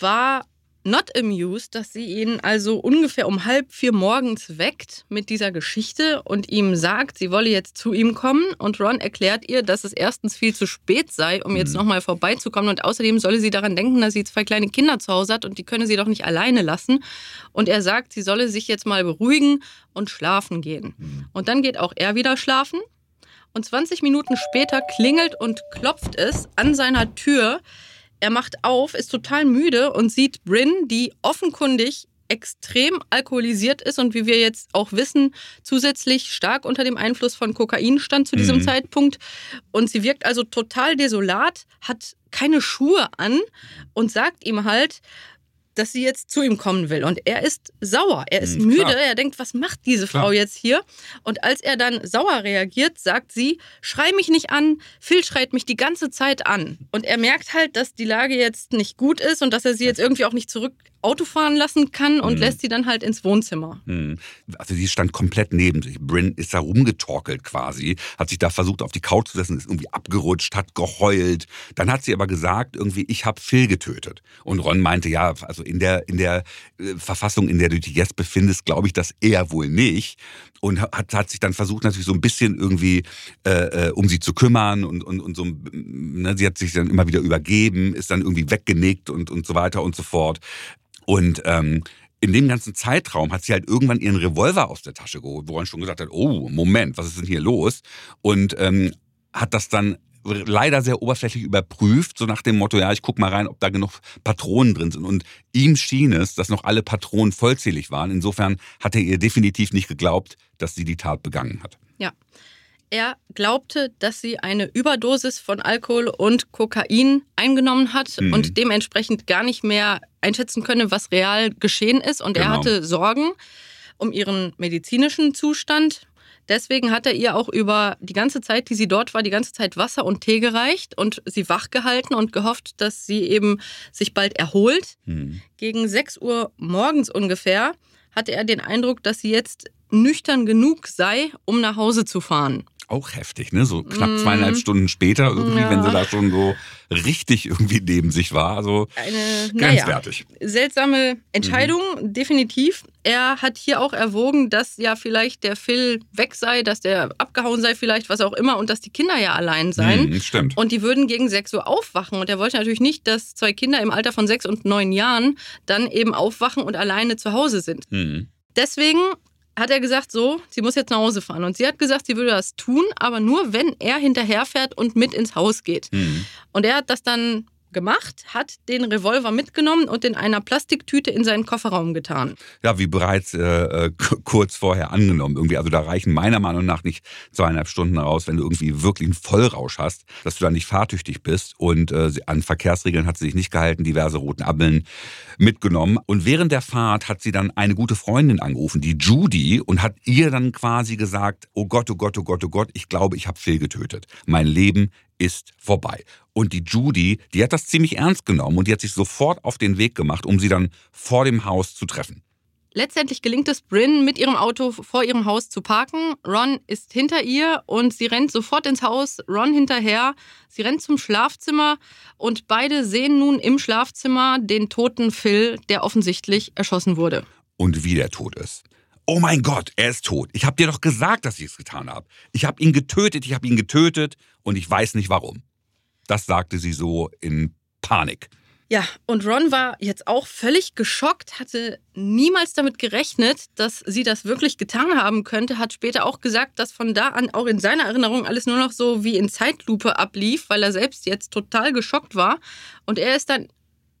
war not amused, dass sie ihn also ungefähr um halb vier morgens weckt mit dieser Geschichte und ihm sagt, sie wolle jetzt zu ihm kommen. Und Ron erklärt ihr, dass es erstens viel zu spät sei, um jetzt mhm. nochmal vorbeizukommen. Und außerdem solle sie daran denken, dass sie zwei kleine Kinder zu Hause hat und die könne sie doch nicht alleine lassen. Und er sagt, sie solle sich jetzt mal beruhigen und schlafen gehen. Mhm. Und dann geht auch er wieder schlafen. Und 20 Minuten später klingelt und klopft es an seiner Tür. Er macht auf, ist total müde und sieht Bryn, die offenkundig extrem alkoholisiert ist und wie wir jetzt auch wissen, zusätzlich stark unter dem Einfluss von Kokain stand zu diesem mhm. Zeitpunkt. Und sie wirkt also total desolat, hat keine Schuhe an und sagt ihm halt, dass sie jetzt zu ihm kommen will. Und er ist sauer, er ist mhm, müde, klar. er denkt, was macht diese Frau klar. jetzt hier? Und als er dann sauer reagiert, sagt sie, schrei mich nicht an, Phil schreit mich die ganze Zeit an. Und er merkt halt, dass die Lage jetzt nicht gut ist und dass er sie jetzt irgendwie auch nicht zurück Auto fahren lassen kann und mhm. lässt sie dann halt ins Wohnzimmer. Mhm. Also sie stand komplett neben sich. Bryn ist da rumgetorkelt quasi, hat sich da versucht auf die Couch zu setzen, ist irgendwie abgerutscht, hat geheult. Dann hat sie aber gesagt, irgendwie, ich habe Phil getötet. Und Ron meinte, ja, also in der, in der äh, Verfassung, in der du dich jetzt befindest, glaube ich das eher wohl nicht. Und hat, hat sich dann versucht, natürlich so ein bisschen irgendwie äh, äh um sie zu kümmern und, und, und so, ne, sie hat sich dann immer wieder übergeben, ist dann irgendwie weggenickt und, und so weiter und so fort. Und ähm, in dem ganzen Zeitraum hat sie halt irgendwann ihren Revolver aus der Tasche geholt, woran schon gesagt hat, oh, Moment, was ist denn hier los? Und ähm, hat das dann leider sehr oberflächlich überprüft, so nach dem Motto, ja, ich guck mal rein, ob da genug Patronen drin sind. Und ihm schien es, dass noch alle Patronen vollzählig waren. Insofern hat er ihr definitiv nicht geglaubt, dass sie die Tat begangen hat. Ja. Er glaubte, dass sie eine Überdosis von Alkohol und Kokain eingenommen hat mhm. und dementsprechend gar nicht mehr einschätzen könne, was real geschehen ist. Und genau. er hatte Sorgen um ihren medizinischen Zustand. Deswegen hat er ihr auch über die ganze Zeit, die sie dort war, die ganze Zeit Wasser und Tee gereicht und sie wach gehalten und gehofft, dass sie eben sich bald erholt. Mhm. Gegen 6 Uhr morgens ungefähr hatte er den Eindruck, dass sie jetzt nüchtern genug sei, um nach Hause zu fahren auch heftig, ne? So knapp mm. zweieinhalb Stunden später irgendwie, ja. wenn sie da schon so richtig irgendwie neben sich war. Also Eine, grenzwertig. Naja, seltsame Entscheidung, mhm. definitiv. Er hat hier auch erwogen, dass ja vielleicht der Phil weg sei, dass der abgehauen sei, vielleicht was auch immer, und dass die Kinder ja allein seien. Mhm, stimmt. Und die würden gegen sechs Uhr aufwachen. Und er wollte natürlich nicht, dass zwei Kinder im Alter von sechs und neun Jahren dann eben aufwachen und alleine zu Hause sind. Mhm. Deswegen hat er gesagt, so, sie muss jetzt nach Hause fahren. Und sie hat gesagt, sie würde das tun, aber nur, wenn er hinterherfährt und mit ins Haus geht. Mhm. Und er hat das dann gemacht, hat den Revolver mitgenommen und in einer Plastiktüte in seinen Kofferraum getan. Ja, wie bereits äh, äh kurz vorher angenommen. Irgendwie, also da reichen meiner Meinung nach nicht zweieinhalb Stunden raus, wenn du irgendwie wirklich einen Vollrausch hast, dass du dann nicht fahrtüchtig bist. Und äh, an Verkehrsregeln hat sie sich nicht gehalten, diverse roten Ampeln mitgenommen. Und während der Fahrt hat sie dann eine gute Freundin angerufen, die Judy, und hat ihr dann quasi gesagt, oh Gott, oh Gott, oh Gott, oh Gott, ich glaube, ich habe Phil getötet. Mein Leben ist vorbei. Und die Judy, die hat das ziemlich ernst genommen und die hat sich sofort auf den Weg gemacht, um sie dann vor dem Haus zu treffen. Letztendlich gelingt es Bryn, mit ihrem Auto vor ihrem Haus zu parken. Ron ist hinter ihr und sie rennt sofort ins Haus, Ron hinterher. Sie rennt zum Schlafzimmer und beide sehen nun im Schlafzimmer den toten Phil, der offensichtlich erschossen wurde. Und wie der tot ist. Oh mein Gott, er ist tot. Ich habe dir doch gesagt, dass ich es getan habe. Ich habe ihn getötet, ich habe ihn getötet und ich weiß nicht warum. Das sagte sie so in Panik. Ja, und Ron war jetzt auch völlig geschockt, hatte niemals damit gerechnet, dass sie das wirklich getan haben könnte, hat später auch gesagt, dass von da an auch in seiner Erinnerung alles nur noch so wie in Zeitlupe ablief, weil er selbst jetzt total geschockt war. Und er ist dann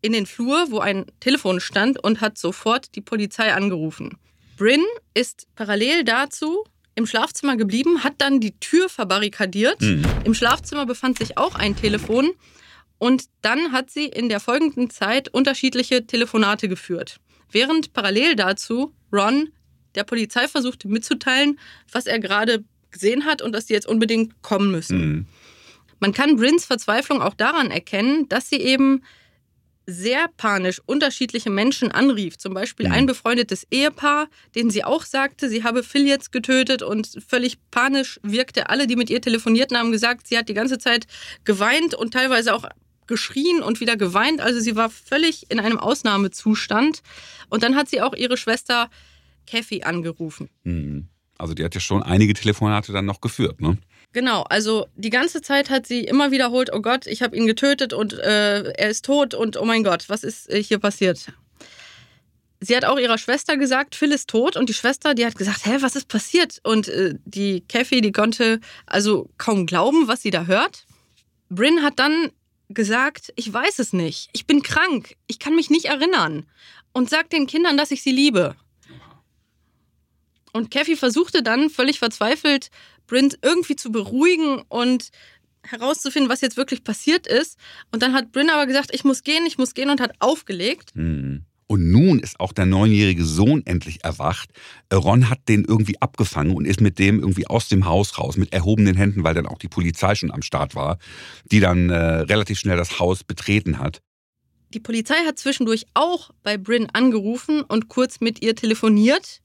in den Flur, wo ein Telefon stand und hat sofort die Polizei angerufen. Bryn ist parallel dazu im Schlafzimmer geblieben, hat dann die Tür verbarrikadiert. Mhm. Im Schlafzimmer befand sich auch ein Telefon. Und dann hat sie in der folgenden Zeit unterschiedliche Telefonate geführt. Während parallel dazu Ron der Polizei versuchte mitzuteilen, was er gerade gesehen hat und dass sie jetzt unbedingt kommen müssen. Mhm. Man kann Bryns Verzweiflung auch daran erkennen, dass sie eben sehr panisch unterschiedliche Menschen anrief. Zum Beispiel mhm. ein befreundetes Ehepaar, denen sie auch sagte, sie habe Phil jetzt getötet und völlig panisch wirkte. Alle, die mit ihr telefonierten, haben gesagt, sie hat die ganze Zeit geweint und teilweise auch geschrien und wieder geweint. Also sie war völlig in einem Ausnahmezustand. Und dann hat sie auch ihre Schwester Kathy angerufen. Mhm. Also die hat ja schon einige Telefonate dann noch geführt, ne? Genau, also die ganze Zeit hat sie immer wiederholt, oh Gott, ich habe ihn getötet und äh, er ist tot und oh mein Gott, was ist äh, hier passiert? Sie hat auch ihrer Schwester gesagt, Phil ist tot und die Schwester, die hat gesagt, hä, was ist passiert? Und äh, die Kathy, die konnte also kaum glauben, was sie da hört. Bryn hat dann gesagt, ich weiß es nicht, ich bin krank, ich kann mich nicht erinnern und sagt den Kindern, dass ich sie liebe. Und Kathy versuchte dann völlig verzweifelt, Bryn irgendwie zu beruhigen und herauszufinden, was jetzt wirklich passiert ist. Und dann hat Bryn aber gesagt, ich muss gehen, ich muss gehen und hat aufgelegt. Mhm. Und nun ist auch der neunjährige Sohn endlich erwacht. Ron hat den irgendwie abgefangen und ist mit dem irgendwie aus dem Haus raus, mit erhobenen Händen, weil dann auch die Polizei schon am Start war, die dann äh, relativ schnell das Haus betreten hat. Die Polizei hat zwischendurch auch bei Bryn angerufen und kurz mit ihr telefoniert.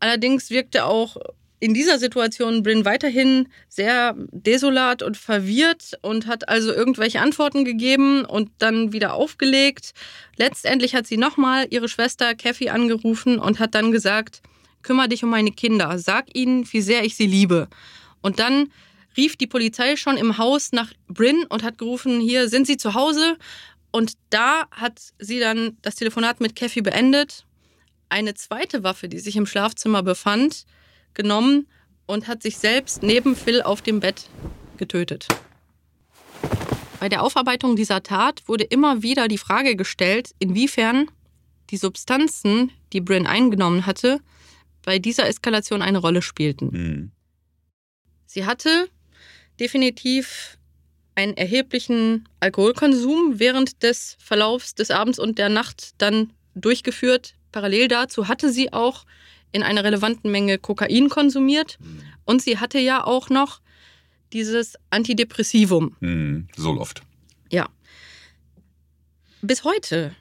Allerdings wirkte auch in dieser Situation Bryn weiterhin sehr desolat und verwirrt und hat also irgendwelche Antworten gegeben und dann wieder aufgelegt. Letztendlich hat sie nochmal ihre Schwester Kathy angerufen und hat dann gesagt, kümmere dich um meine Kinder, sag ihnen, wie sehr ich sie liebe. Und dann rief die Polizei schon im Haus nach Bryn und hat gerufen, hier sind sie zu Hause. Und da hat sie dann das Telefonat mit Kathy beendet eine zweite Waffe, die sich im Schlafzimmer befand, genommen und hat sich selbst neben Phil auf dem Bett getötet. Bei der Aufarbeitung dieser Tat wurde immer wieder die Frage gestellt, inwiefern die Substanzen, die Bryn eingenommen hatte, bei dieser Eskalation eine Rolle spielten. Mhm. Sie hatte definitiv einen erheblichen Alkoholkonsum während des Verlaufs des Abends und der Nacht dann durchgeführt, Parallel dazu hatte sie auch in einer relevanten Menge Kokain konsumiert mhm. und sie hatte ja auch noch dieses Antidepressivum. Mhm. Soloft. Ja. Bis heute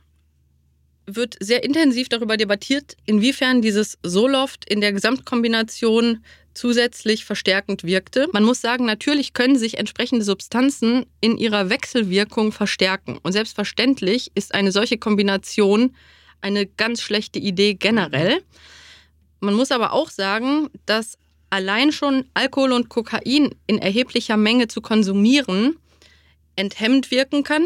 wird sehr intensiv darüber debattiert, inwiefern dieses Soloft in der Gesamtkombination zusätzlich verstärkend wirkte. Man muss sagen, natürlich können sich entsprechende Substanzen in ihrer Wechselwirkung verstärken. Und selbstverständlich ist eine solche Kombination eine ganz schlechte Idee generell. Man muss aber auch sagen, dass allein schon Alkohol und Kokain in erheblicher Menge zu konsumieren enthemmend wirken kann,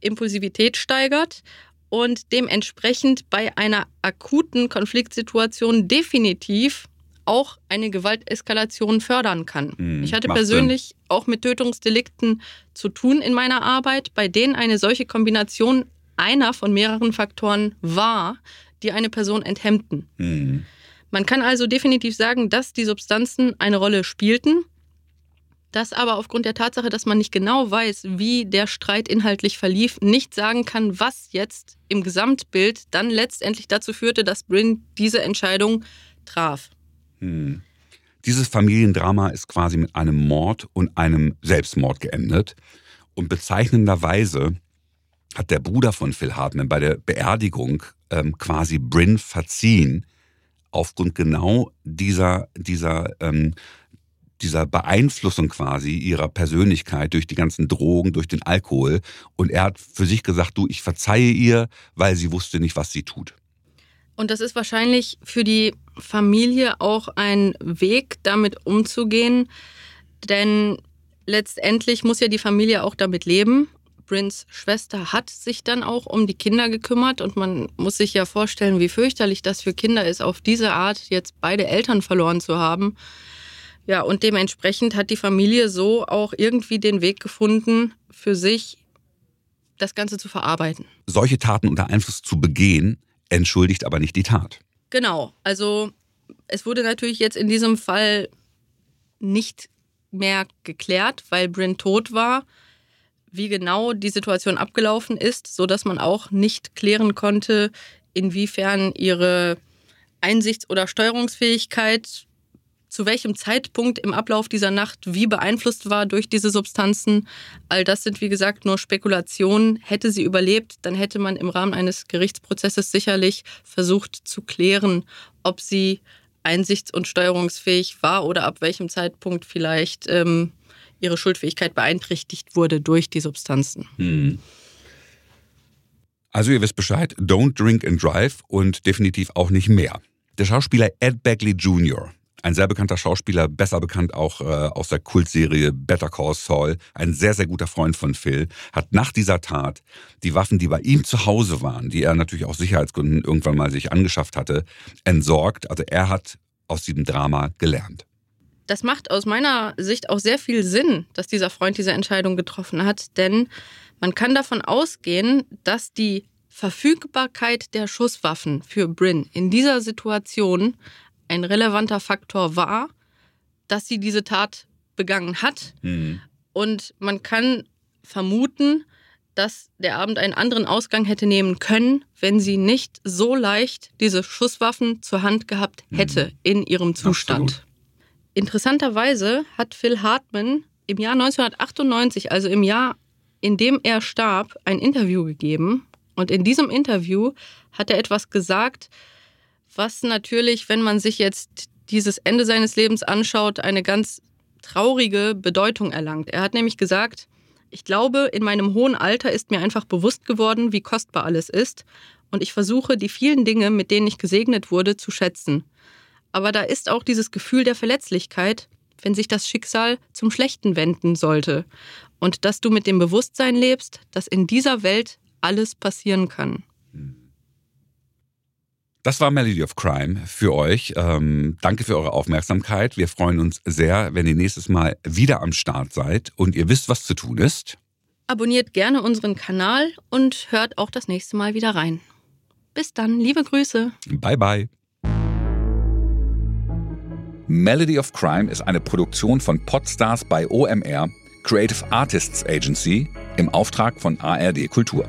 Impulsivität steigert und dementsprechend bei einer akuten Konfliktsituation definitiv auch eine Gewalteskalation fördern kann. Mhm, ich hatte persönlich Sinn. auch mit Tötungsdelikten zu tun in meiner Arbeit, bei denen eine solche Kombination einer von mehreren Faktoren war, die eine Person enthemmten. Mhm. Man kann also definitiv sagen, dass die Substanzen eine Rolle spielten, das aber aufgrund der Tatsache, dass man nicht genau weiß, wie der Streit inhaltlich verlief, nicht sagen kann, was jetzt im Gesamtbild dann letztendlich dazu führte, dass Bryn diese Entscheidung traf. Hm. Dieses Familiendrama ist quasi mit einem Mord und einem Selbstmord geendet. Und bezeichnenderweise hat der Bruder von Phil Hartman bei der Beerdigung ähm, quasi Bryn verziehen, aufgrund genau dieser, dieser, ähm, dieser Beeinflussung quasi ihrer Persönlichkeit durch die ganzen Drogen, durch den Alkohol. Und er hat für sich gesagt, du, ich verzeihe ihr, weil sie wusste nicht, was sie tut. Und das ist wahrscheinlich für die Familie auch ein Weg, damit umzugehen, denn letztendlich muss ja die Familie auch damit leben Bryns Schwester hat sich dann auch um die Kinder gekümmert und man muss sich ja vorstellen, wie fürchterlich das für Kinder ist, auf diese Art jetzt beide Eltern verloren zu haben. Ja, und dementsprechend hat die Familie so auch irgendwie den Weg gefunden, für sich das Ganze zu verarbeiten. Solche Taten unter Einfluss zu begehen, entschuldigt aber nicht die Tat. Genau, also es wurde natürlich jetzt in diesem Fall nicht mehr geklärt, weil Bryn tot war wie genau die Situation abgelaufen ist, so dass man auch nicht klären konnte, inwiefern ihre Einsichts- oder Steuerungsfähigkeit zu welchem Zeitpunkt im Ablauf dieser Nacht wie beeinflusst war durch diese Substanzen. All das sind, wie gesagt, nur Spekulationen. Hätte sie überlebt, dann hätte man im Rahmen eines Gerichtsprozesses sicherlich versucht zu klären, ob sie einsichts- und steuerungsfähig war oder ab welchem Zeitpunkt vielleicht ähm, ihre Schuldfähigkeit beeinträchtigt wurde durch die Substanzen. Hm. Also ihr wisst Bescheid, don't drink and drive und definitiv auch nicht mehr. Der Schauspieler Ed Begley Jr., ein sehr bekannter Schauspieler, besser bekannt auch äh, aus der Kultserie Better Call Saul, ein sehr, sehr guter Freund von Phil, hat nach dieser Tat die Waffen, die bei ihm zu Hause waren, die er natürlich aus Sicherheitsgründen irgendwann mal sich angeschafft hatte, entsorgt. Also er hat aus diesem Drama gelernt. Das macht aus meiner Sicht auch sehr viel Sinn, dass dieser Freund diese Entscheidung getroffen hat, denn man kann davon ausgehen, dass die Verfügbarkeit der Schusswaffen für Bryn in dieser Situation ein relevanter Faktor war, dass sie diese Tat begangen hat. Mhm. Und man kann vermuten, dass der Abend einen anderen Ausgang hätte nehmen können, wenn sie nicht so leicht diese Schusswaffen zur Hand gehabt hätte mhm. in ihrem Zustand. Absolut. Interessanterweise hat Phil Hartman im Jahr 1998, also im Jahr, in dem er starb, ein Interview gegeben. Und in diesem Interview hat er etwas gesagt, was natürlich, wenn man sich jetzt dieses Ende seines Lebens anschaut, eine ganz traurige Bedeutung erlangt. Er hat nämlich gesagt, ich glaube, in meinem hohen Alter ist mir einfach bewusst geworden, wie kostbar alles ist, und ich versuche, die vielen Dinge, mit denen ich gesegnet wurde, zu schätzen. Aber da ist auch dieses Gefühl der Verletzlichkeit, wenn sich das Schicksal zum Schlechten wenden sollte. Und dass du mit dem Bewusstsein lebst, dass in dieser Welt alles passieren kann. Das war Melody of Crime für euch. Ähm, danke für eure Aufmerksamkeit. Wir freuen uns sehr, wenn ihr nächstes Mal wieder am Start seid und ihr wisst, was zu tun ist. Abonniert gerne unseren Kanal und hört auch das nächste Mal wieder rein. Bis dann, liebe Grüße. Bye bye. Melody of Crime ist eine Produktion von Podstars bei OMR, Creative Artists Agency, im Auftrag von ARD Kultur.